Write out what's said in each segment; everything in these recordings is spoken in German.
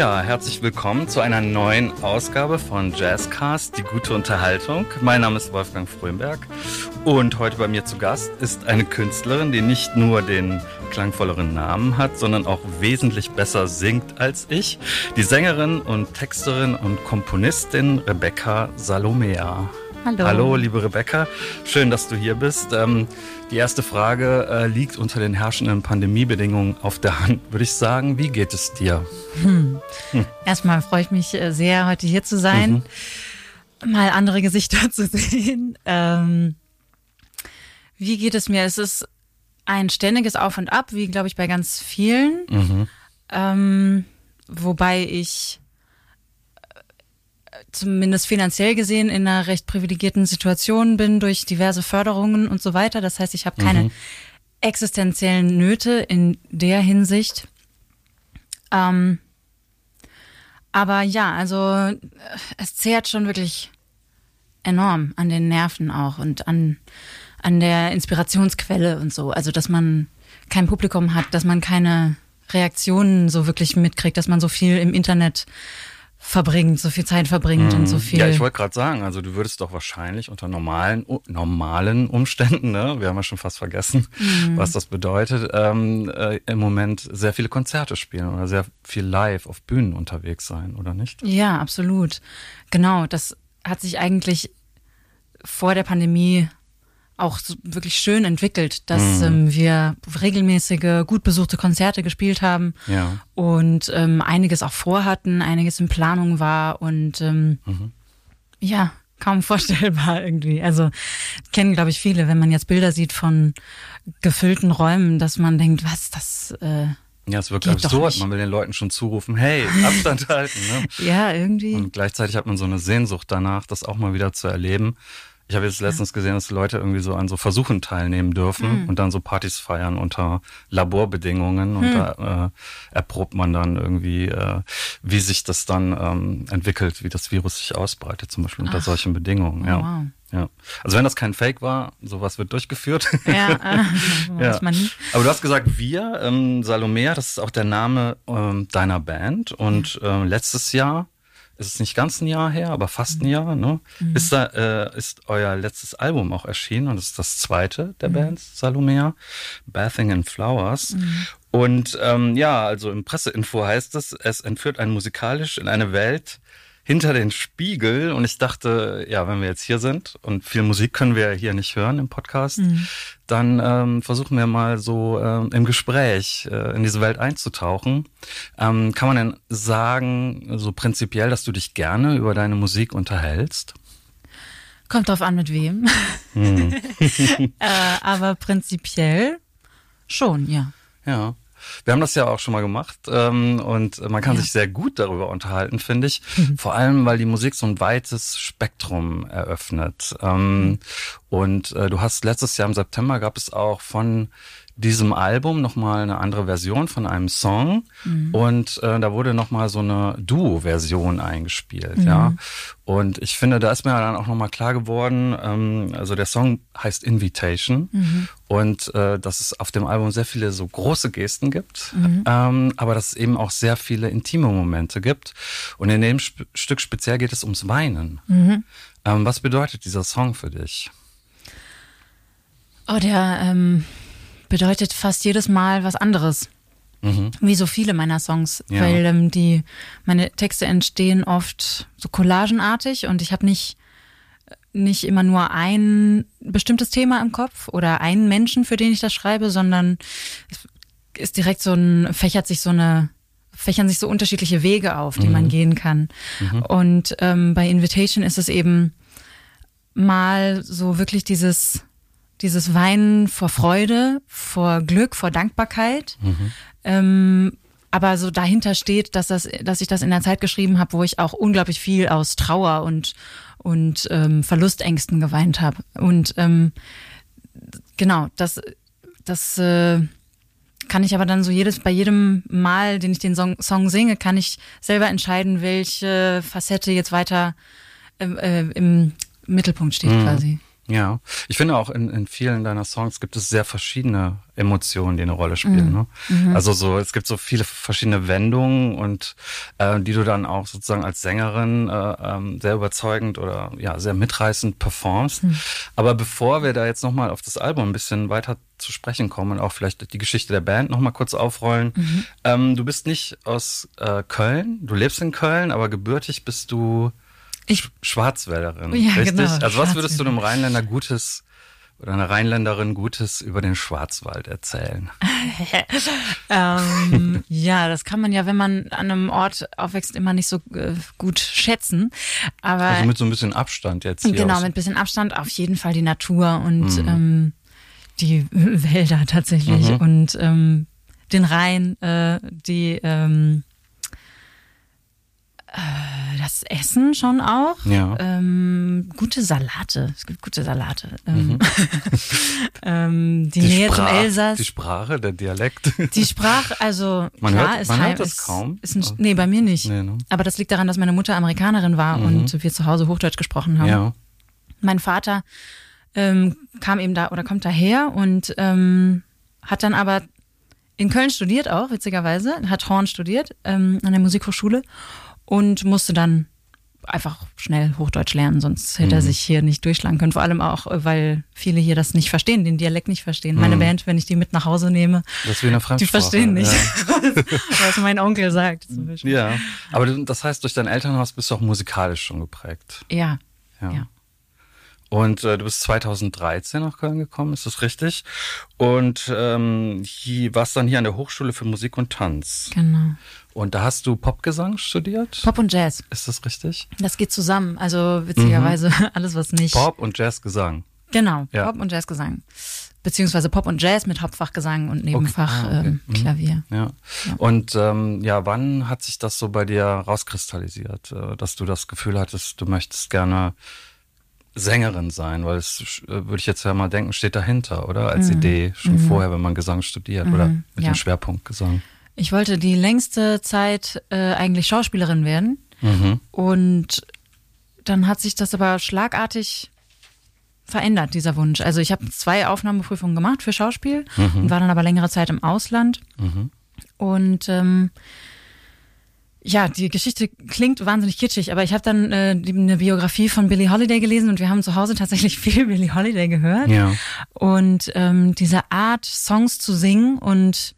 Ja, herzlich willkommen zu einer neuen Ausgabe von Jazzcast, die gute Unterhaltung. Mein Name ist Wolfgang Frömberg und heute bei mir zu Gast ist eine Künstlerin, die nicht nur den klangvolleren Namen hat, sondern auch wesentlich besser singt als ich. Die Sängerin und Texterin und Komponistin Rebecca Salomea. Hallo. Hallo, liebe Rebecca. Schön, dass du hier bist. Ähm, die erste Frage äh, liegt unter den herrschenden Pandemiebedingungen auf der Hand, würde ich sagen. Wie geht es dir? Hm. Hm. Erstmal freue ich mich äh, sehr, heute hier zu sein, mhm. mal andere Gesichter zu sehen. Ähm, wie geht es mir? Es ist ein ständiges Auf und Ab, wie glaube ich bei ganz vielen. Mhm. Ähm, wobei ich zumindest finanziell gesehen in einer recht privilegierten Situation bin durch diverse Förderungen und so weiter. Das heißt, ich habe keine mhm. existenziellen Nöte in der Hinsicht. Ähm, aber ja, also es zehrt schon wirklich enorm an den Nerven auch und an, an der Inspirationsquelle und so. Also, dass man kein Publikum hat, dass man keine Reaktionen so wirklich mitkriegt, dass man so viel im Internet verbringt, so viel Zeit verbringt mhm. und so viel. Ja, ich wollte gerade sagen, also du würdest doch wahrscheinlich unter normalen normalen Umständen, ne, wir haben ja schon fast vergessen, mhm. was das bedeutet, ähm, äh, im Moment sehr viele Konzerte spielen oder sehr viel live auf Bühnen unterwegs sein, oder nicht? Ja, absolut. Genau, das hat sich eigentlich vor der Pandemie auch so wirklich schön entwickelt, dass mhm. ähm, wir regelmäßige, gut besuchte Konzerte gespielt haben ja. und ähm, einiges auch vorhatten, einiges in Planung war und ähm, mhm. ja, kaum vorstellbar irgendwie. Also kennen, glaube ich, viele, wenn man jetzt Bilder sieht von gefüllten Räumen, dass man denkt, was, das äh, ja, es wirkt absurd. Man will den Leuten schon zurufen, hey, Abstand halten. Ne? Ja, irgendwie. Und gleichzeitig hat man so eine Sehnsucht danach, das auch mal wieder zu erleben. Ich habe jetzt letztens gesehen, dass Leute irgendwie so an so Versuchen teilnehmen dürfen mhm. und dann so Partys feiern unter Laborbedingungen und mhm. da äh, erprobt man dann irgendwie, äh, wie sich das dann ähm, entwickelt, wie das Virus sich ausbreitet, zum Beispiel unter Ach. solchen Bedingungen. Ja. Oh, wow. Ja. Also wenn das kein Fake war, sowas wird durchgeführt. Ja, äh, ja. Aber du hast gesagt, wir, ähm, Salomea, das ist auch der Name ähm, deiner Band. Und ähm, letztes Jahr ist es nicht ganz ein Jahr her, aber fast ein mhm. Jahr, ne? Mhm. Ist da, äh, ist euer letztes Album auch erschienen und ist das zweite der mhm. Bands, Salomea, Bathing in Flowers. Mhm. Und ähm, ja, also im Presseinfo heißt es, es entführt einen musikalisch in eine Welt, hinter den Spiegel und ich dachte, ja, wenn wir jetzt hier sind und viel Musik können wir hier nicht hören im Podcast, mhm. dann ähm, versuchen wir mal so ähm, im Gespräch äh, in diese Welt einzutauchen. Ähm, kann man denn sagen, so prinzipiell, dass du dich gerne über deine Musik unterhältst? Kommt drauf an, mit wem. Mhm. äh, aber prinzipiell schon, ja. Ja. Wir haben das ja auch schon mal gemacht ähm, und man kann ja. sich sehr gut darüber unterhalten, finde ich. Mhm. Vor allem, weil die Musik so ein weites Spektrum eröffnet. Ähm, mhm. Und äh, du hast letztes Jahr im September gab es auch von diesem Album nochmal eine andere Version von einem Song mhm. und äh, da wurde nochmal so eine Duo-Version eingespielt, mhm. ja. Und ich finde, da ist mir dann auch nochmal klar geworden, ähm, also der Song heißt Invitation mhm. und äh, dass es auf dem Album sehr viele so große Gesten gibt, mhm. ähm, aber dass es eben auch sehr viele intime Momente gibt. Und in dem Sp Stück speziell geht es ums Weinen. Mhm. Ähm, was bedeutet dieser Song für dich? Oh, der, ähm, bedeutet fast jedes Mal was anderes. Mhm. Wie so viele meiner Songs, ja. weil ähm, die meine Texte entstehen oft so collagenartig und ich habe nicht nicht immer nur ein bestimmtes Thema im Kopf oder einen Menschen, für den ich das schreibe, sondern es ist direkt so ein fächert sich so eine fächern sich so unterschiedliche Wege auf, die mhm. man gehen kann. Mhm. Und ähm, bei Invitation ist es eben mal so wirklich dieses dieses Weinen vor Freude, vor Glück, vor Dankbarkeit. Mhm. Ähm, aber so dahinter steht, dass das, dass ich das in der Zeit geschrieben habe, wo ich auch unglaublich viel aus Trauer und und ähm, Verlustängsten geweint habe. Und ähm, genau, das das äh, kann ich aber dann so jedes bei jedem Mal, den ich den Song, Song singe, kann ich selber entscheiden, welche Facette jetzt weiter äh, äh, im Mittelpunkt steht mhm. quasi. Ja, ich finde auch in, in vielen deiner Songs gibt es sehr verschiedene Emotionen, die eine Rolle spielen. Mhm. Ne? Mhm. Also so, es gibt so viele verschiedene Wendungen und äh, die du dann auch sozusagen als Sängerin äh, ähm, sehr überzeugend oder ja sehr mitreißend performst. Mhm. Aber bevor wir da jetzt nochmal auf das Album ein bisschen weiter zu sprechen kommen und auch vielleicht die Geschichte der Band nochmal kurz aufrollen. Mhm. Ähm, du bist nicht aus äh, Köln, du lebst in Köln, aber gebürtig bist du ich, Schwarzwälderin, ja, richtig? Genau, also was würdest du einem Rheinländer Gutes oder einer Rheinländerin Gutes über den Schwarzwald erzählen? ähm, ja, das kann man ja, wenn man an einem Ort aufwächst, immer nicht so äh, gut schätzen. Aber also mit so ein bisschen Abstand jetzt. Hier genau, aus. mit ein bisschen Abstand auf jeden Fall die Natur und mhm. ähm, die Wälder tatsächlich mhm. und ähm, den Rhein, äh, die ähm, äh, das Essen schon auch. Ja. Ähm, gute Salate. Es gibt gute Salate. Ähm, mhm. ähm, die, die, Nähe Sprach, zum Elsass. Die Sprache, der Dialekt. Die Sprache, also man klar, hört, ist man heim, hört das ist, kaum. Ist ein, nee, bei mir nicht. Nee, ne? Aber das liegt daran, dass meine Mutter Amerikanerin war mhm. und wir zu Hause Hochdeutsch gesprochen haben. Ja. Mein Vater ähm, kam eben da oder kommt daher und ähm, hat dann aber in Köln studiert auch, witzigerweise, hat Horn studiert an der Musikhochschule und musste dann einfach schnell Hochdeutsch lernen, sonst hätte er mhm. sich hier nicht durchschlagen können. Vor allem auch, weil viele hier das nicht verstehen, den Dialekt nicht verstehen. Mhm. Meine Band, wenn ich die mit nach Hause nehme, das wie eine die verstehen nicht, ja. was mein Onkel sagt. Zum Beispiel. Ja, aber das heißt, durch dein Elternhaus bist du auch musikalisch schon geprägt. Ja, ja. ja. Und äh, du bist 2013 nach Köln gekommen, ist das richtig? Und ähm, hier, warst dann hier an der Hochschule für Musik und Tanz. Genau. Und da hast du Popgesang studiert? Pop und Jazz. Ist das richtig? Das geht zusammen. Also witzigerweise mhm. alles, was nicht. Pop und Jazzgesang. Genau, ja. Pop und Jazzgesang. Beziehungsweise Pop und Jazz mit Hauptfachgesang und Nebenfach okay. Ah, okay. ähm, mhm. Klavier. Ja. ja. Und ähm, ja, wann hat sich das so bei dir rauskristallisiert, äh, dass du das Gefühl hattest, du möchtest gerne Sängerin sein, weil es äh, würde ich jetzt ja mal denken, steht dahinter, oder? Als mhm. Idee schon mhm. vorher, wenn man Gesang studiert mhm. oder mit ja. dem Schwerpunkt Gesang. Ich wollte die längste Zeit äh, eigentlich Schauspielerin werden. Mhm. Und dann hat sich das aber schlagartig verändert, dieser Wunsch. Also ich habe zwei Aufnahmeprüfungen gemacht für Schauspiel mhm. und war dann aber längere Zeit im Ausland. Mhm. Und ähm, ja, die Geschichte klingt wahnsinnig kitschig, aber ich habe dann äh, eine Biografie von Billie Holiday gelesen und wir haben zu Hause tatsächlich viel Billie Holiday gehört. Ja. Und ähm, diese Art, Songs zu singen und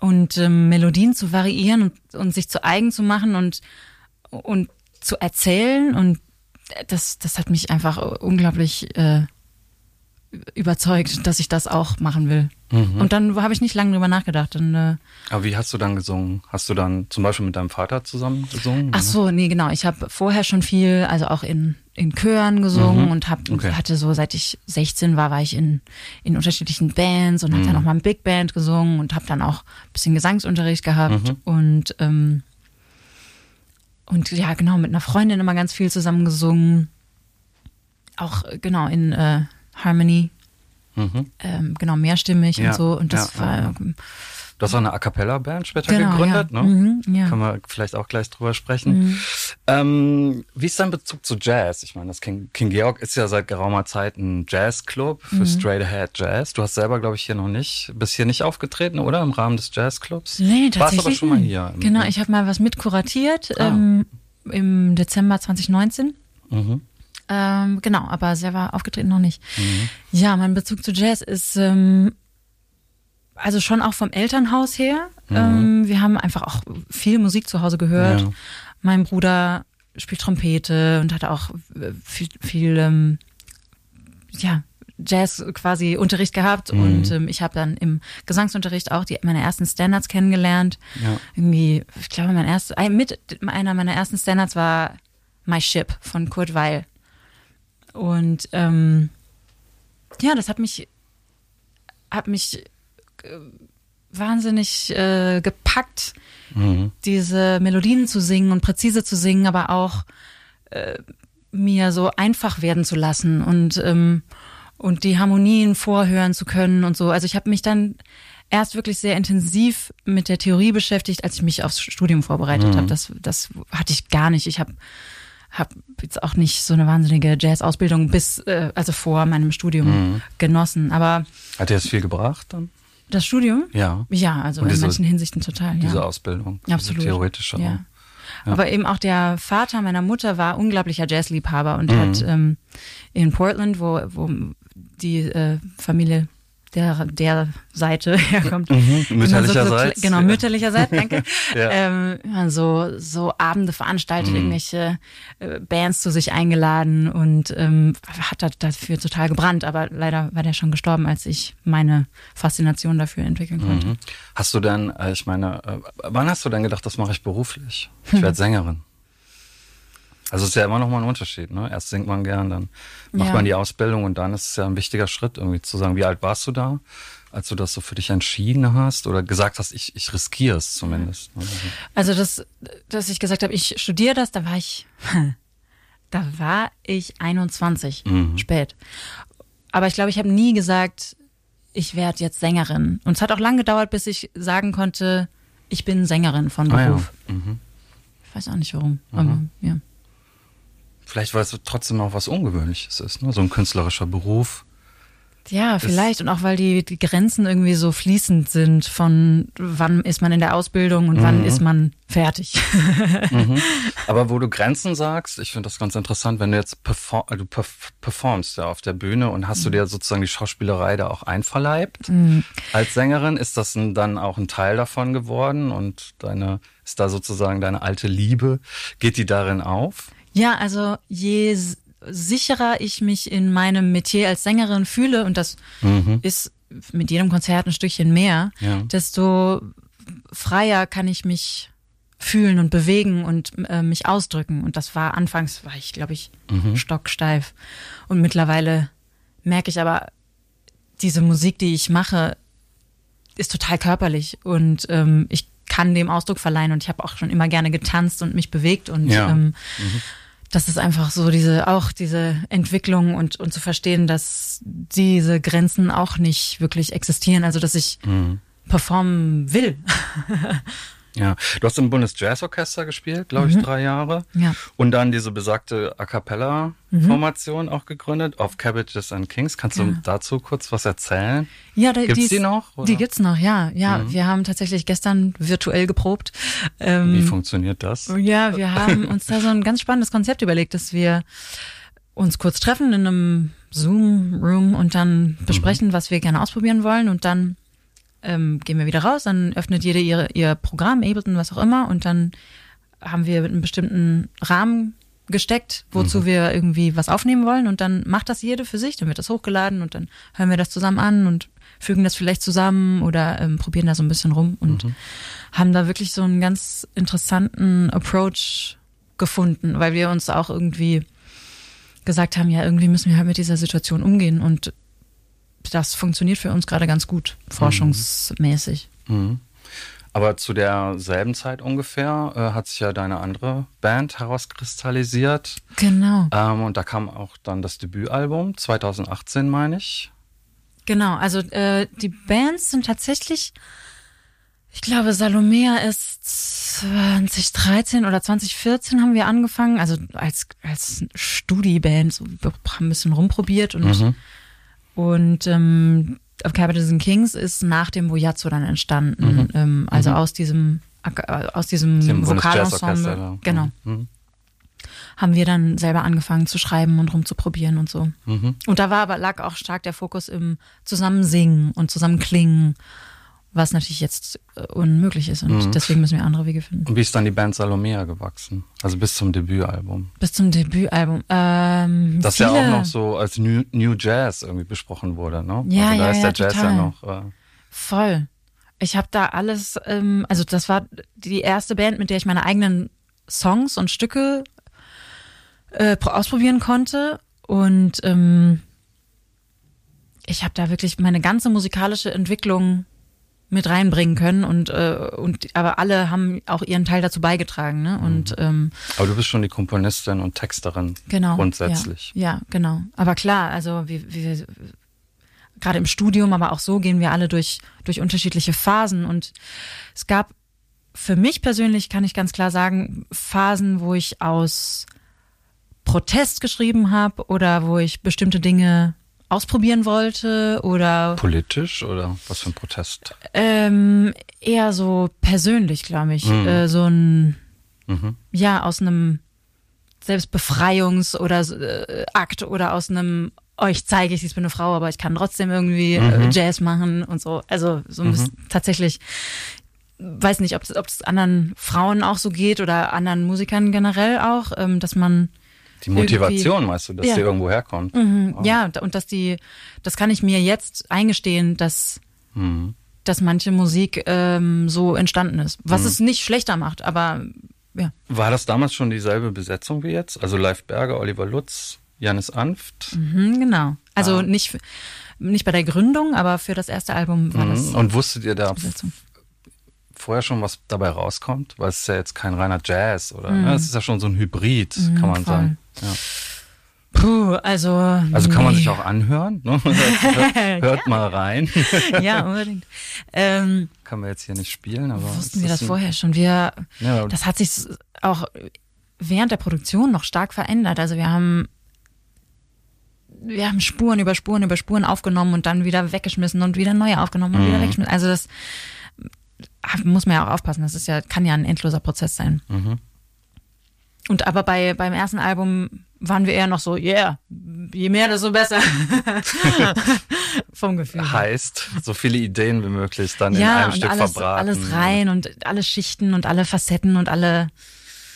und ähm, Melodien zu variieren und, und sich zu eigen zu machen und, und zu erzählen. Und das, das hat mich einfach unglaublich äh, überzeugt, dass ich das auch machen will. Mhm. Und dann habe ich nicht lange drüber nachgedacht. Und, äh, Aber wie hast du dann gesungen? Hast du dann zum Beispiel mit deinem Vater zusammen gesungen? Ach so, nee, genau. Ich habe vorher schon viel, also auch in in Chören gesungen mhm. und hab, okay. hatte so, seit ich 16 war, war ich in, in unterschiedlichen Bands und mhm. habe dann auch mal in Big Band gesungen und habe dann auch ein bisschen Gesangsunterricht gehabt mhm. und ähm, und ja, genau, mit einer Freundin immer ganz viel zusammen gesungen. Auch genau in äh, Harmony. Mhm. Ähm, genau, mehrstimmig ja. und so. Und das ja, war ja. Du hast auch eine A Cappella-Band später genau, gegründet, ja. ne? Mhm. Können wir vielleicht auch gleich drüber sprechen. Mhm. Ähm, wie ist dein Bezug zu Jazz? Ich meine, das King, King Georg ist ja seit geraumer Zeit ein Jazzclub für mhm. Straight Ahead Jazz. Du hast selber, glaube ich, hier noch nicht, bist hier nicht aufgetreten, oder? Im Rahmen des Jazzclubs? Nee, tatsächlich. Warst aber schon mal hier. Genau, ich habe mal was mitkuratiert ah. ähm, im Dezember 2019. Mhm. Ähm, genau, aber selber aufgetreten noch nicht. Mhm. Ja, mein Bezug zu Jazz ist ähm, also schon auch vom Elternhaus her. Mhm. Ähm, wir haben einfach auch viel Musik zu Hause gehört. Ja. Mein Bruder spielt Trompete und hatte auch äh, viel, viel ähm, ja, Jazz quasi Unterricht gehabt mhm. und ähm, ich habe dann im Gesangsunterricht auch die meine ersten Standards kennengelernt. Ja. Irgendwie, ich glaube, mein erst mit einer meiner ersten Standards war My Ship von Kurt Weil. Und ähm, ja, das hat mich hat mich äh, wahnsinnig äh, gepackt, mhm. diese Melodien zu singen und präzise zu singen, aber auch äh, mir so einfach werden zu lassen und ähm, und die Harmonien vorhören zu können und so. Also ich habe mich dann erst wirklich sehr intensiv mit der Theorie beschäftigt, als ich mich aufs Studium vorbereitet mhm. habe. Das, das hatte ich gar nicht. Ich habe habe jetzt auch nicht so eine wahnsinnige Jazz-Ausbildung bis, äh, also vor meinem Studium mhm. genossen. Aber hat dir das viel gebracht dann? Das Studium? Ja. Ja, also diese, in manchen Hinsichten total. Diese ja. Ausbildung. Absolut. Diese theoretische. Ja. ja. Aber eben auch der Vater meiner Mutter war unglaublicher Jazzliebhaber und mhm. hat ähm, in Portland, wo, wo die äh, Familie der, der Seite herkommt. Mhm, mütterlicherseits. So, genau, mütterlicherseits, danke. ja. ähm, so, so Abende veranstaltet, mhm. irgendwelche äh, Bands zu sich eingeladen und ähm, hat dafür total gebrannt, aber leider war der schon gestorben, als ich meine Faszination dafür entwickeln konnte. Mhm. Hast du denn, äh, ich meine, äh, wann hast du denn gedacht, das mache ich beruflich? Ich werde Sängerin. Also es ist ja immer noch mal ein Unterschied. Ne? Erst singt man gern, dann macht ja. man die Ausbildung und dann ist es ja ein wichtiger Schritt, irgendwie zu sagen, wie alt warst du da, als du das so für dich entschieden hast oder gesagt hast, ich, ich riskiere es zumindest. Ne? Also das, dass ich gesagt habe, ich studiere das, da war ich, da war ich 21, mhm. spät. Aber ich glaube, ich habe nie gesagt, ich werde jetzt Sängerin. Und es hat auch lange gedauert, bis ich sagen konnte, ich bin Sängerin von Beruf. Ah ja. mhm. Ich weiß auch nicht warum, mhm. aber ja. Vielleicht, weil es trotzdem auch was Ungewöhnliches ist, ne? so ein künstlerischer Beruf. Ja, vielleicht. Und auch weil die, die Grenzen irgendwie so fließend sind von wann ist man in der Ausbildung und mhm. wann ist man fertig. mhm. Aber wo du Grenzen sagst, ich finde das ganz interessant, wenn du jetzt perform, du performst ja auf der Bühne und hast mhm. du dir sozusagen die Schauspielerei da auch einverleibt mhm. als Sängerin, ist das dann auch ein Teil davon geworden und deine, ist da sozusagen deine alte Liebe, geht die darin auf? Ja, also je sicherer ich mich in meinem Metier als Sängerin fühle, und das mhm. ist mit jedem Konzert ein Stückchen mehr, ja. desto freier kann ich mich fühlen und bewegen und äh, mich ausdrücken. Und das war anfangs, war ich, glaube ich, mhm. stocksteif. Und mittlerweile merke ich aber, diese Musik, die ich mache, ist total körperlich und ähm, ich kann dem Ausdruck verleihen und ich habe auch schon immer gerne getanzt und mich bewegt und ja. ähm, mhm das ist einfach so diese, auch diese Entwicklung und, und zu verstehen, dass diese Grenzen auch nicht wirklich existieren. Also, dass ich mhm. performen will. Ja, du hast im Bundesjazzorchester gespielt, glaube ich, mhm. drei Jahre. Ja. Und dann diese besagte A Cappella-Formation mhm. auch gegründet, of Cabbages and Kings. Kannst ja. du dazu kurz was erzählen? Ja, da, gibt's die, die noch? Oder? Die gibt's noch, ja. Ja, mhm. wir haben tatsächlich gestern virtuell geprobt. Ähm, Wie funktioniert das? Ja, wir haben uns da so ein ganz spannendes Konzept überlegt, dass wir uns kurz treffen in einem Zoom-Room und dann besprechen, mhm. was wir gerne ausprobieren wollen und dann ähm, gehen wir wieder raus, dann öffnet jede ihre, ihr Programm, Ableton, was auch immer, und dann haben wir einen bestimmten Rahmen gesteckt, wozu mhm. wir irgendwie was aufnehmen wollen und dann macht das jede für sich, dann wird das hochgeladen und dann hören wir das zusammen an und fügen das vielleicht zusammen oder ähm, probieren da so ein bisschen rum und mhm. haben da wirklich so einen ganz interessanten Approach gefunden, weil wir uns auch irgendwie gesagt haben, ja, irgendwie müssen wir halt mit dieser Situation umgehen und das funktioniert für uns gerade ganz gut, forschungsmäßig. Mhm. Aber zu derselben Zeit ungefähr äh, hat sich ja deine andere Band herauskristallisiert. Genau. Ähm, und da kam auch dann das Debütalbum, 2018 meine ich. Genau, also äh, die Bands sind tatsächlich, ich glaube, Salomea ist 2013 oder 2014 haben wir angefangen, also als, als Studi-Band, so, haben ein bisschen rumprobiert und mhm und ähm, of Capitals and Kings ist nach dem Voyazzo dann entstanden. Mhm. Ähm, also mhm. aus diesem äh, aus diesem Vokalensemble. Genau. Mhm. Haben wir dann selber angefangen zu schreiben und rumzuprobieren und so. Mhm. Und da war aber lag auch stark der Fokus im Zusammensingen und Zusammenklingen was natürlich jetzt äh, unmöglich ist und mhm. deswegen müssen wir andere Wege finden. Und wie ist dann die Band Salomea gewachsen? Also bis zum Debütalbum? Bis zum Debütalbum. Ähm, das viele... ja auch noch so als New, New Jazz irgendwie besprochen wurde, ne? Ja, also da ja, ist der ja, Jazz total. ja noch. Äh... Voll. Ich habe da alles, ähm, also das war die erste Band, mit der ich meine eigenen Songs und Stücke äh, ausprobieren konnte und ähm, ich habe da wirklich meine ganze musikalische Entwicklung mit reinbringen können und äh, und aber alle haben auch ihren Teil dazu beigetragen ne? Und mhm. ähm, aber du bist schon die Komponistin und Texterin genau grundsätzlich. Ja, ja genau. Aber klar also wir, wir gerade im Studium aber auch so gehen wir alle durch durch unterschiedliche Phasen. Und es gab für mich persönlich kann ich ganz klar sagen Phasen wo ich aus Protest geschrieben habe oder wo ich bestimmte Dinge ausprobieren wollte oder politisch oder was für ein Protest? Ähm, eher so persönlich, glaube ich. Mhm. Äh, so ein mhm. ja aus einem Selbstbefreiungs- oder äh, Akt oder aus einem oh, ich zeige, ich bin eine Frau, aber ich kann trotzdem irgendwie äh, mhm. Jazz machen und so. Also so ein bisschen mhm. tatsächlich weiß nicht, ob es anderen Frauen auch so geht oder anderen Musikern generell auch, ähm, dass man die Motivation, meinst du, dass ja. die irgendwo herkommt? Mhm, oh. Ja, und dass die, das kann ich mir jetzt eingestehen, dass, mhm. dass manche Musik ähm, so entstanden ist. Was mhm. es nicht schlechter macht, aber ja. War das damals schon dieselbe Besetzung wie jetzt? Also Live Berger, Oliver Lutz, Janis Anft? Mhm, genau. Also ah. nicht, nicht bei der Gründung, aber für das erste Album war mhm. das. Und wusstet ihr da vorher schon, was dabei rauskommt? Weil es ist ja jetzt kein reiner Jazz oder mhm. ne? es ist ja schon so ein Hybrid, mhm, kann man voll. sagen. Ja. Puh, also. Also kann nee. man sich auch anhören. Ne? hört, hört mal rein. ja, unbedingt. Ähm, kann man jetzt hier nicht spielen, aber. Wussten wir das vorher schon. Wir, ja, das hat sich auch während der Produktion noch stark verändert. Also wir haben wir haben Spuren über Spuren über Spuren aufgenommen und dann wieder weggeschmissen und wieder neue aufgenommen und mhm. wieder weggeschmissen. Also das muss man ja auch aufpassen. Das ist ja, kann ja ein endloser Prozess sein. Mhm. Und aber bei, beim ersten Album waren wir eher noch so, yeah, je mehr, desto besser. Vom Gefühl. Heißt, so viele Ideen wie möglich dann ja, in einem Stück alles, verbraten. alles rein und alle Schichten und alle Facetten und alle.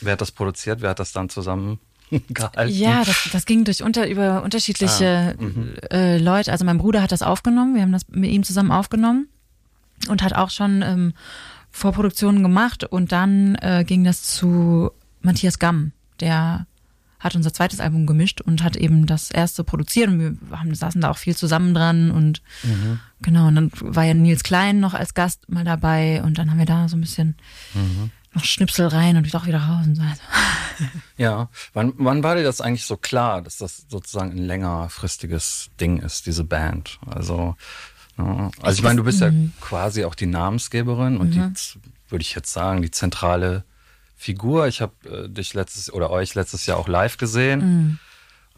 Wer hat das produziert? Wer hat das dann zusammen gehalten? Ja, das, das ging durch unter, über unterschiedliche ah, äh, Leute. Also mein Bruder hat das aufgenommen. Wir haben das mit ihm zusammen aufgenommen und hat auch schon ähm, Vorproduktionen gemacht und dann äh, ging das zu Matthias Gamm, der hat unser zweites Album gemischt und hat eben das erste produziert und wir haben, saßen da auch viel zusammen dran und mhm. genau, und dann war ja Nils Klein noch als Gast mal dabei und dann haben wir da so ein bisschen mhm. noch Schnipsel rein und doch wieder raus und so. Ja, wann, wann war dir das eigentlich so klar, dass das sozusagen ein längerfristiges Ding ist, diese Band? Also ja, also ich meine, du bist ja mhm. quasi auch die Namensgeberin und mhm. die, würde ich jetzt sagen, die zentrale Figur. Ich habe äh, dich letztes oder euch letztes Jahr auch live gesehen. Mhm.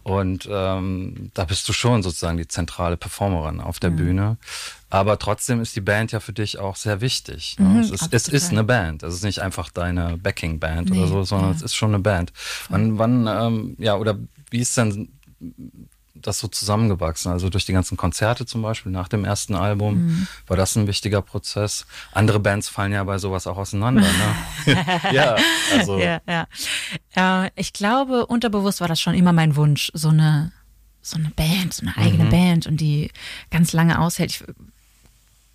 Und ähm, da bist du schon sozusagen die zentrale Performerin auf der mhm. Bühne. Aber trotzdem ist die Band ja für dich auch sehr wichtig. Ne? Mhm, es, ist, es ist eine Band. Es ist nicht einfach deine Backing-Band nee, oder so, sondern ja. es ist schon eine Band. Wann, wann, ähm, ja, oder wie ist denn das so zusammengewachsen. Also durch die ganzen Konzerte zum Beispiel nach dem ersten Album mhm. war das ein wichtiger Prozess. Andere Bands fallen ja bei sowas auch auseinander. Ne? ja, also. Ja, ja. Äh, ich glaube, unterbewusst war das schon immer mein Wunsch, so eine, so eine Band, so eine eigene mhm. Band und die ganz lange aushält. Ich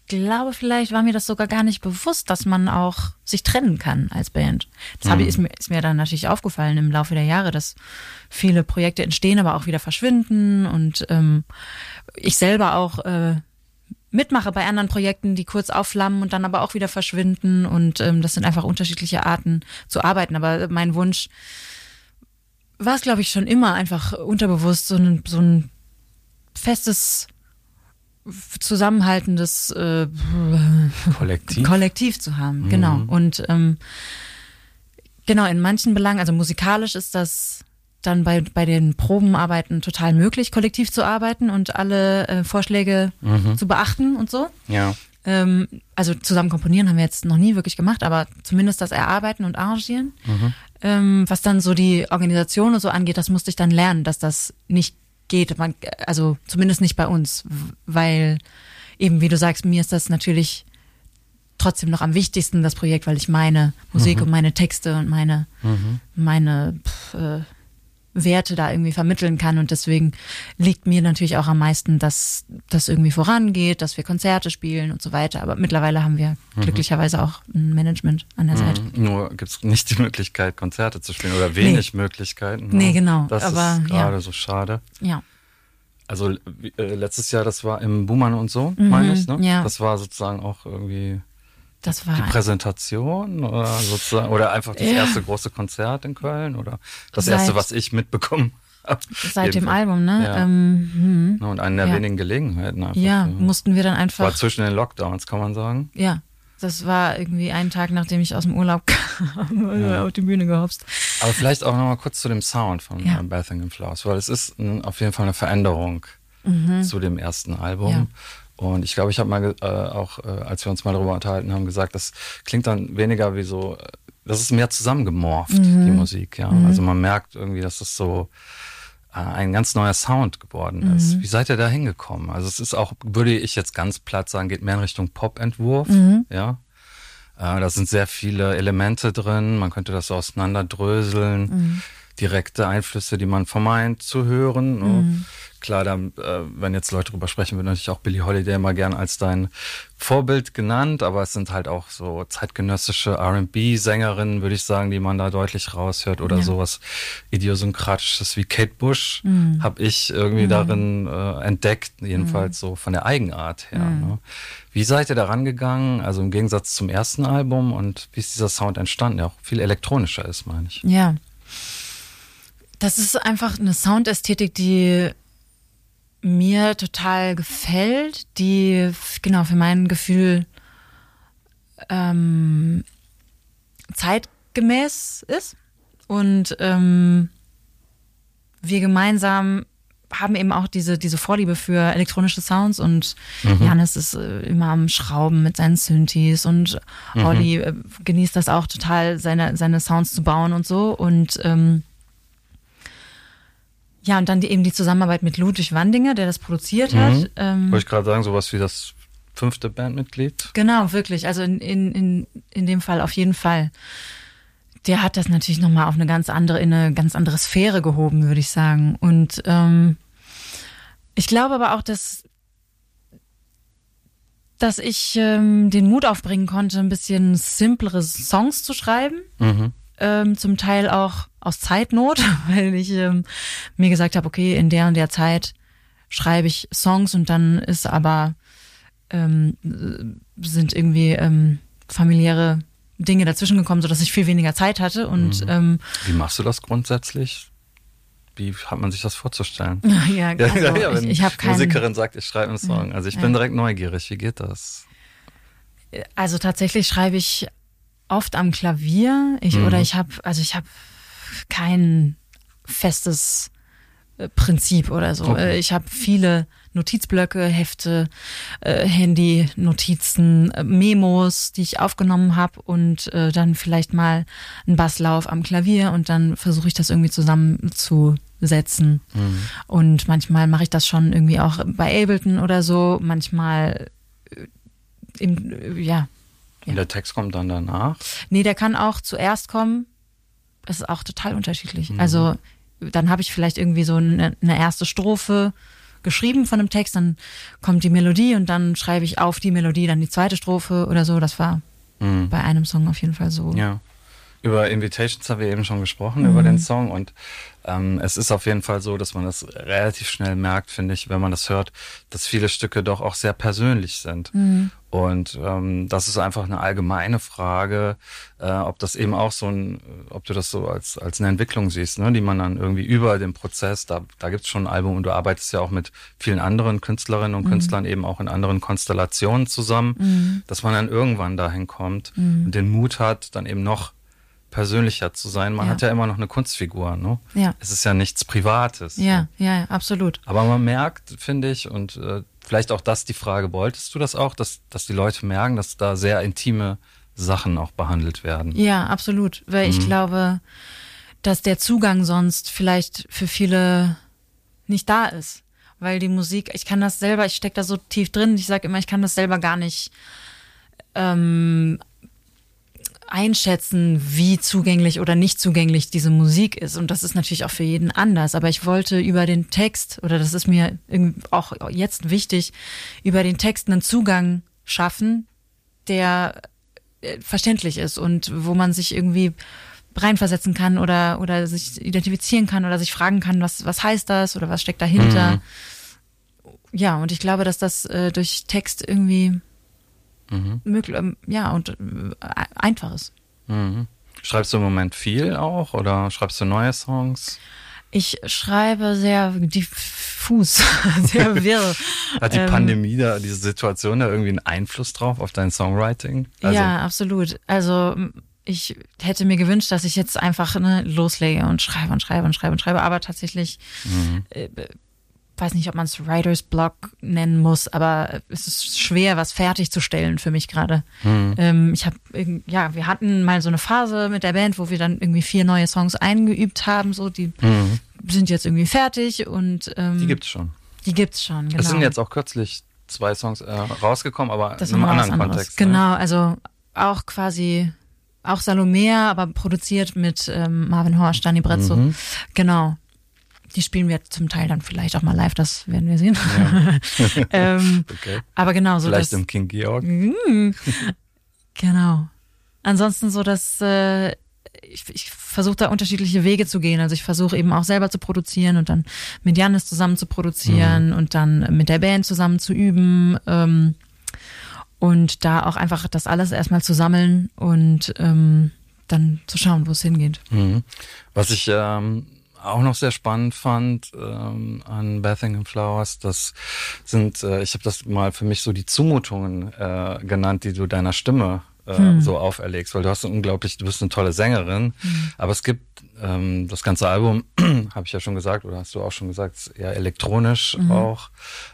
glaube, vielleicht war mir das sogar gar nicht bewusst, dass man auch sich trennen kann als Band. Das mhm. ist, mir, ist mir dann natürlich aufgefallen im Laufe der Jahre, dass viele Projekte entstehen, aber auch wieder verschwinden und ähm, ich selber auch äh, mitmache bei anderen Projekten, die kurz aufflammen und dann aber auch wieder verschwinden und ähm, das sind einfach unterschiedliche Arten zu arbeiten. Aber mein Wunsch war es, glaube ich, schon immer einfach unterbewusst so ein, so ein festes zusammenhaltendes äh, Kollektiv. Kollektiv zu haben. Mhm. Genau. Und ähm, genau, in manchen Belangen, also musikalisch ist das dann bei, bei den Probenarbeiten total möglich, kollektiv zu arbeiten und alle äh, Vorschläge mhm. zu beachten und so. Ja. Ähm, also zusammen komponieren haben wir jetzt noch nie wirklich gemacht, aber zumindest das Erarbeiten und Arrangieren. Mhm. Ähm, was dann so die Organisation und so angeht, das musste ich dann lernen, dass das nicht geht. Man, also zumindest nicht bei uns, weil eben, wie du sagst, mir ist das natürlich trotzdem noch am wichtigsten, das Projekt, weil ich meine Musik mhm. und meine Texte und meine, mhm. meine pf, äh, Werte da irgendwie vermitteln kann. Und deswegen liegt mir natürlich auch am meisten, dass das irgendwie vorangeht, dass wir Konzerte spielen und so weiter. Aber mittlerweile haben wir mhm. glücklicherweise auch ein Management an der Seite. Mhm. Nur gibt es nicht die Möglichkeit, Konzerte zu spielen oder wenig nee. Möglichkeiten. Nee, genau. Das Aber, ist gerade ja. so schade. Ja. Also äh, letztes Jahr, das war im Buhmann und so, mhm, meine ich, ne? Ja. Das war sozusagen auch irgendwie das war die Präsentation oder sozusagen oder einfach das ja. erste große Konzert in Köln oder das Seit, erste, was ich mitbekommen habe. Seit dem Album, ne? Ja. Ähm, hm. Und eine der ja. wenigen Gelegenheiten einfach. Ja, mussten wir dann einfach. War zwischen den Lockdowns, kann man sagen. Ja. das war irgendwie einen Tag, nachdem ich aus dem Urlaub kam, ja. auf die Bühne gehopst. Aber vielleicht auch nochmal kurz zu dem Sound von ja. Bathing in Flowers, weil es ist ein, auf jeden Fall eine Veränderung mhm. zu dem ersten Album. Und ich glaube, ich habe mal äh, auch, äh, als wir uns mal darüber unterhalten haben, gesagt, das klingt dann weniger wie so, äh, das ist mehr zusammengemorpht, mhm. die Musik, ja. Mhm. Also man merkt irgendwie, dass das so äh, ein ganz neuer Sound geworden ist. Mhm. Wie seid ihr da hingekommen? Also es ist auch, würde ich jetzt ganz platt sagen, geht mehr in Richtung Pop-Entwurf, mhm. ja. Äh, da sind sehr viele Elemente drin, man könnte das so auseinanderdröseln. Mhm. Direkte Einflüsse, die man vermeint zu hören. Ne? Mhm klar, da, äh, wenn jetzt Leute drüber sprechen, wird natürlich auch Billie Holiday immer gern als dein Vorbild genannt, aber es sind halt auch so zeitgenössische R&B-Sängerinnen, würde ich sagen, die man da deutlich raushört oder ja. sowas idiosynkratisches wie Kate Bush mhm. habe ich irgendwie mhm. darin äh, entdeckt, jedenfalls mhm. so von der Eigenart her. Mhm. Ne? Wie seid ihr da rangegangen? Also im Gegensatz zum ersten Album und wie ist dieser Sound entstanden, der auch viel elektronischer ist, meine ich. Ja. Das ist einfach eine Soundästhetik, die mir total gefällt, die genau für mein Gefühl ähm, zeitgemäß ist. Und ähm, wir gemeinsam haben eben auch diese, diese Vorliebe für elektronische Sounds und mhm. Janis ist äh, immer am Schrauben mit seinen Synthes und mhm. Olli äh, genießt das auch total, seine, seine Sounds zu bauen und so. Und ähm, ja, und dann die, eben die Zusammenarbeit mit Ludwig Wandinger, der das produziert mhm. hat. Ähm, Wollte ich gerade sagen, sowas wie das fünfte Bandmitglied. Genau, wirklich. Also in, in, in, in dem Fall auf jeden Fall. Der hat das natürlich nochmal auf eine ganz andere, in eine ganz andere Sphäre gehoben, würde ich sagen. Und ähm, ich glaube aber auch, dass, dass ich ähm, den Mut aufbringen konnte, ein bisschen simplere Songs zu schreiben. Mhm ähm, zum Teil auch aus Zeitnot, weil ich ähm, mir gesagt habe, okay, in der und der Zeit schreibe ich Songs und dann ist aber ähm, sind irgendwie ähm, familiäre Dinge dazwischen gekommen, sodass ich viel weniger Zeit hatte. Und mhm. ähm, wie machst du das grundsätzlich? Wie hat man sich das vorzustellen? Ja, also, ja, ja, wenn ich, ich habe keine Musikerin sagt, ich schreibe einen Song. Also ich bin direkt neugierig. Wie geht das? Also tatsächlich schreibe ich oft am Klavier. Ich, mhm. Oder ich habe, also ich habe kein festes äh, Prinzip oder so. Okay. Äh, ich habe viele Notizblöcke, Hefte, äh, Handy, Notizen, Memos, die ich aufgenommen habe und dann vielleicht mal einen Basslauf am Klavier und dann versuche ich das irgendwie zusammenzusetzen. Mhm. Und manchmal mache ich das schon irgendwie auch bei Ableton oder so, manchmal im, ja, ja. Und der Text kommt dann danach? Nee, der kann auch zuerst kommen. Das ist auch total unterschiedlich. Mhm. Also dann habe ich vielleicht irgendwie so eine, eine, erste Strophe geschrieben von einem Text, dann kommt die Melodie und dann schreibe ich auf die Melodie dann die zweite Strophe oder so. Das war mhm. bei einem Song auf jeden Fall so. Ja. Über Invitations haben wir eben schon gesprochen, mhm. über den Song. Und ähm, es ist auf jeden Fall so, dass man das relativ schnell merkt, finde ich, wenn man das hört, dass viele Stücke doch auch sehr persönlich sind. Mhm. Und ähm, das ist einfach eine allgemeine Frage, äh, ob das eben auch so ein, ob du das so als, als eine Entwicklung siehst, ne, die man dann irgendwie über den Prozess, da, da gibt es schon ein Album und du arbeitest ja auch mit vielen anderen Künstlerinnen und mhm. Künstlern eben auch in anderen Konstellationen zusammen, mhm. dass man dann irgendwann dahin kommt mhm. und den Mut hat, dann eben noch persönlicher zu sein. Man ja. hat ja immer noch eine Kunstfigur, ne? Ja. Es ist ja nichts Privates. Ja, so. ja, absolut. Aber man merkt, finde ich, und äh, vielleicht auch das die Frage, wolltest du das auch, dass, dass die Leute merken, dass da sehr intime Sachen auch behandelt werden? Ja, absolut. Weil mhm. ich glaube, dass der Zugang sonst vielleicht für viele nicht da ist. Weil die Musik, ich kann das selber, ich stecke da so tief drin, ich sage immer, ich kann das selber gar nicht ähm, einschätzen, wie zugänglich oder nicht zugänglich diese Musik ist. Und das ist natürlich auch für jeden anders. Aber ich wollte über den Text, oder das ist mir auch jetzt wichtig, über den Text einen Zugang schaffen, der äh, verständlich ist und wo man sich irgendwie reinversetzen kann oder, oder sich identifizieren kann oder sich fragen kann, was, was heißt das oder was steckt dahinter. Mhm. Ja, und ich glaube, dass das äh, durch Text irgendwie mhm. möglich, ähm, ja, und äh, einfaches. Mhm. Schreibst du im Moment viel auch oder schreibst du neue Songs? Ich schreibe sehr, diffus, sehr wirr. Hat die ähm, Pandemie da, diese Situation da irgendwie einen Einfluss drauf auf dein Songwriting? Also, ja, absolut. Also ich hätte mir gewünscht, dass ich jetzt einfach ne, loslege und schreibe und schreibe und schreibe und schreibe, aber tatsächlich mhm. äh, weiß nicht, ob man es Writers Block nennen muss, aber es ist schwer, was fertigzustellen für mich gerade. Mhm. Ähm, ich habe, ja, wir hatten mal so eine Phase mit der Band, wo wir dann irgendwie vier neue Songs eingeübt haben, so die mhm. sind jetzt irgendwie fertig und ähm, die gibt's schon. Die gibt's schon. Genau. Es sind jetzt auch kürzlich zwei Songs äh, rausgekommen, aber das in einem anderen Kontext. Ne? Genau, also auch quasi auch Salomea, aber produziert mit ähm, Marvin Horst, Dani Brezzo. Mhm. Genau. Die spielen wir zum Teil dann vielleicht auch mal live, das werden wir sehen. Ja. ähm, okay. Aber genau so. Vielleicht das, im King Georg. Mm, genau. Ansonsten so, dass äh, ich, ich versuche da unterschiedliche Wege zu gehen. Also ich versuche eben auch selber zu produzieren und dann mit Janis zusammen zu produzieren mhm. und dann mit der Band zusammen zu üben. Ähm, und da auch einfach das alles erstmal zu sammeln und ähm, dann zu schauen, wo es hingeht. Mhm. Was ich ähm, auch noch sehr spannend fand ähm, an Bathing Flowers, das sind, äh, ich habe das mal für mich so die Zumutungen äh, genannt, die du deiner Stimme äh, hm. so auferlegst, weil du hast unglaublich, du bist eine tolle Sängerin, hm. aber es gibt ähm, das ganze Album, habe ich ja schon gesagt, oder hast du auch schon gesagt, eher elektronisch mhm. auch,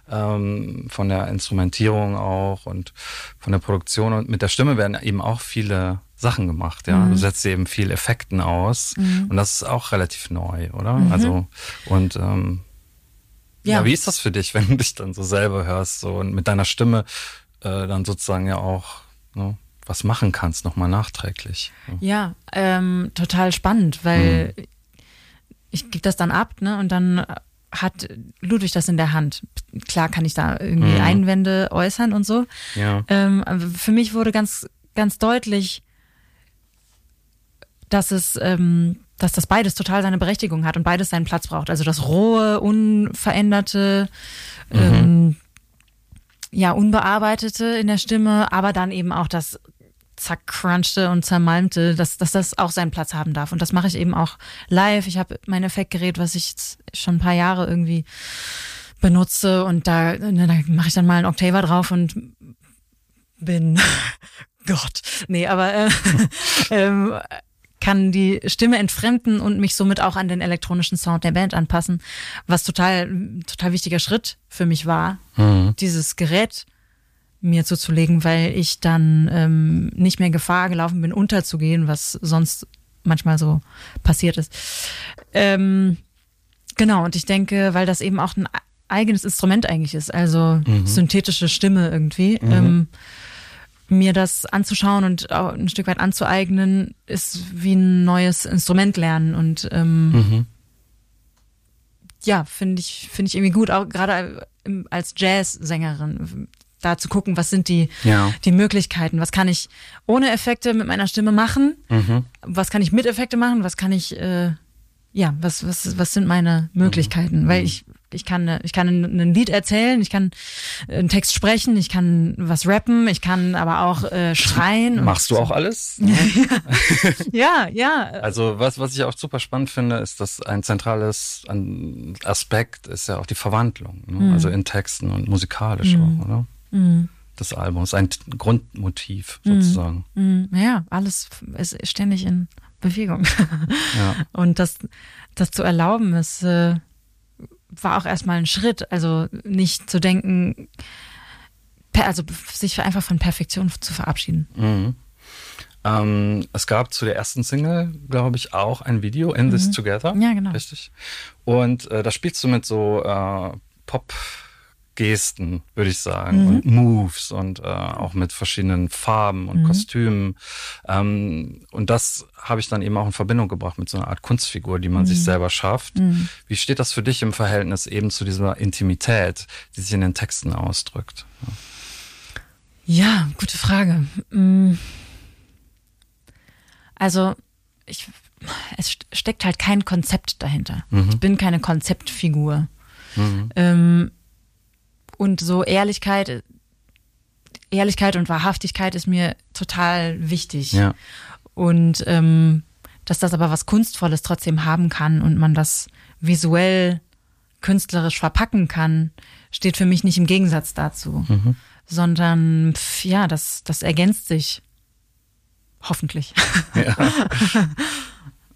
ähm, von der Instrumentierung auch und von der Produktion und mit der Stimme werden eben auch viele Sachen gemacht, ja. Mhm. Du setzt eben viel Effekten aus mhm. und das ist auch relativ neu, oder? Mhm. Also und ähm, ja. ja. wie ist das für dich, wenn du dich dann so selber hörst so und mit deiner Stimme äh, dann sozusagen ja auch ne, was machen kannst, nochmal nachträglich? Ja, ähm, total spannend, weil mhm. ich gebe das dann ab, ne, und dann hat Ludwig das in der Hand. Klar kann ich da irgendwie mhm. Einwände äußern und so. Ja. Ähm, für mich wurde ganz, ganz deutlich, dass es, ähm, dass das beides total seine Berechtigung hat und beides seinen Platz braucht. Also das rohe, unveränderte, mhm. ähm, ja, unbearbeitete in der Stimme, aber dann eben auch das zercrunchte und zermalmte, dass, dass das auch seinen Platz haben darf. Und das mache ich eben auch live. Ich habe mein Effektgerät, was ich schon ein paar Jahre irgendwie benutze und da, ne, da mache ich dann mal einen Octaver drauf und bin Gott. Nee, aber äh, ähm, kann die Stimme entfremden und mich somit auch an den elektronischen Sound der Band anpassen, was total, total wichtiger Schritt für mich war, mhm. dieses Gerät mir zuzulegen, weil ich dann ähm, nicht mehr Gefahr gelaufen bin, unterzugehen, was sonst manchmal so passiert ist. Ähm, genau, und ich denke, weil das eben auch ein eigenes Instrument eigentlich ist, also mhm. synthetische Stimme irgendwie. Mhm. Ähm, mir das anzuschauen und auch ein Stück weit anzueignen, ist wie ein neues Instrument lernen und ähm, mhm. ja, finde ich finde ich irgendwie gut, auch gerade als Jazzsängerin da zu gucken, was sind die ja. die Möglichkeiten, was kann ich ohne Effekte mit meiner Stimme machen, mhm. was kann ich mit Effekte machen, was kann ich äh, ja, was, was, was sind meine Möglichkeiten? Mhm. Weil ich, ich kann, ich kann ein Lied erzählen, ich kann einen Text sprechen, ich kann was rappen, ich kann aber auch äh, schreien. Machst du auch alles? ja, ja. Also was, was ich auch super spannend finde, ist, dass ein zentrales Aspekt ist ja auch die Verwandlung. Ne? Mhm. Also in Texten und musikalisch mhm. auch, oder? Mhm. Das Album ist ein Grundmotiv sozusagen. Mhm. Ja, alles ist ständig in Bewegung. Ja. Und das, das zu erlauben, ist, äh, war auch erstmal ein Schritt. Also nicht zu denken, also sich einfach von Perfektion zu verabschieden. Mhm. Ähm, es gab zu der ersten Single, glaube ich, auch ein Video, In mhm. This Together. Ja, genau. Richtig. Und äh, da spielst du mit so äh, Pop- Gesten, würde ich sagen, mhm. und Moves und äh, auch mit verschiedenen Farben und mhm. Kostümen. Ähm, und das habe ich dann eben auch in Verbindung gebracht mit so einer Art Kunstfigur, die man mhm. sich selber schafft. Mhm. Wie steht das für dich im Verhältnis eben zu dieser Intimität, die sich in den Texten ausdrückt? Ja, ja gute Frage. Mm. Also ich, es steckt halt kein Konzept dahinter. Mhm. Ich bin keine Konzeptfigur. Mhm. Ähm, und so Ehrlichkeit, Ehrlichkeit und Wahrhaftigkeit ist mir total wichtig. Ja. Und ähm, dass das aber was Kunstvolles trotzdem haben kann und man das visuell künstlerisch verpacken kann, steht für mich nicht im Gegensatz dazu, mhm. sondern pf, ja, das, das ergänzt sich. Hoffentlich. Ja.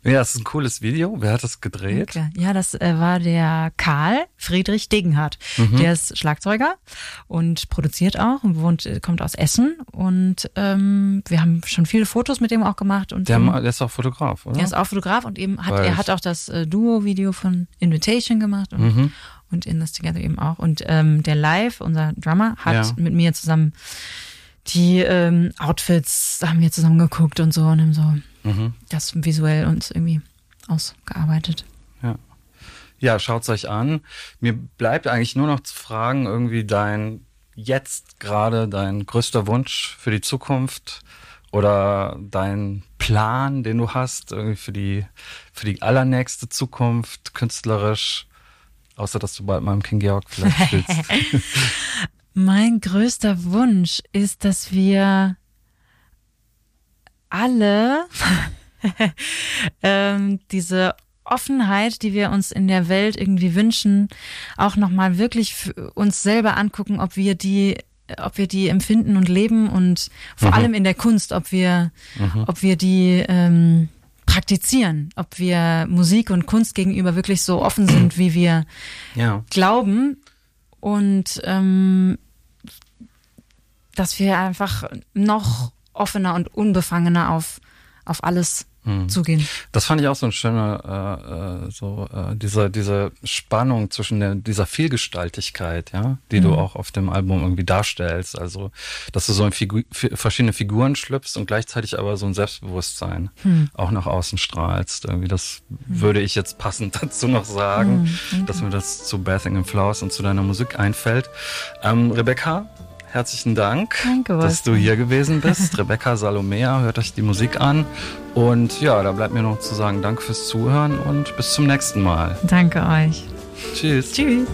Ja, es ist ein cooles Video. Wer hat das gedreht? Okay. Ja, das äh, war der Karl Friedrich Degenhardt. Mhm. Der ist Schlagzeuger und produziert auch und wohnt, äh, kommt aus Essen. Und ähm, wir haben schon viele Fotos mit dem auch gemacht. Und der, der ist auch Fotograf, oder? Er ist auch Fotograf und eben hat er hat auch das äh, Duo-Video von Invitation gemacht und, mhm. und In This Together eben auch. Und ähm, der Live, unser Drummer, hat ja. mit mir zusammen die ähm, Outfits haben wir zusammen geguckt und so und haben so mhm. das visuell uns irgendwie ausgearbeitet. Ja. Ja, schaut's euch an. Mir bleibt eigentlich nur noch zu fragen, irgendwie dein jetzt gerade dein größter Wunsch für die Zukunft oder dein Plan, den du hast, irgendwie für die, für die allernächste Zukunft, künstlerisch, außer dass du bald mal im King Georg vielleicht spielst. mein größter Wunsch ist, dass wir alle ähm, diese Offenheit, die wir uns in der Welt irgendwie wünschen, auch nochmal wirklich für uns selber angucken, ob wir die ob wir die empfinden und leben und vor mhm. allem in der Kunst, ob wir, mhm. ob wir die ähm, praktizieren, ob wir Musik und Kunst gegenüber wirklich so offen sind, wie wir ja. glauben und ähm, dass wir einfach noch offener und unbefangener auf, auf alles hm. zugehen. Das fand ich auch so ein schöner, äh, äh, so äh, diese diese Spannung zwischen der, dieser Vielgestaltigkeit, ja, die mhm. du auch auf dem Album irgendwie darstellst. Also, dass du so in Figu verschiedene Figuren schlüpfst und gleichzeitig aber so ein Selbstbewusstsein mhm. auch nach außen strahlst. Irgendwie, das mhm. würde ich jetzt passend dazu noch sagen, hm, dass mir das zu Bathing in Flowers und zu deiner Musik einfällt. Ähm, Rebecca, herzlichen Dank, Danke, dass du hier gewesen bist. Rebecca Salomea, hört euch die Musik an. Und ja, da bleibt mir noch zu sagen, danke fürs Zuhören und bis zum nächsten Mal. Danke euch. Tschüss. Tschüss.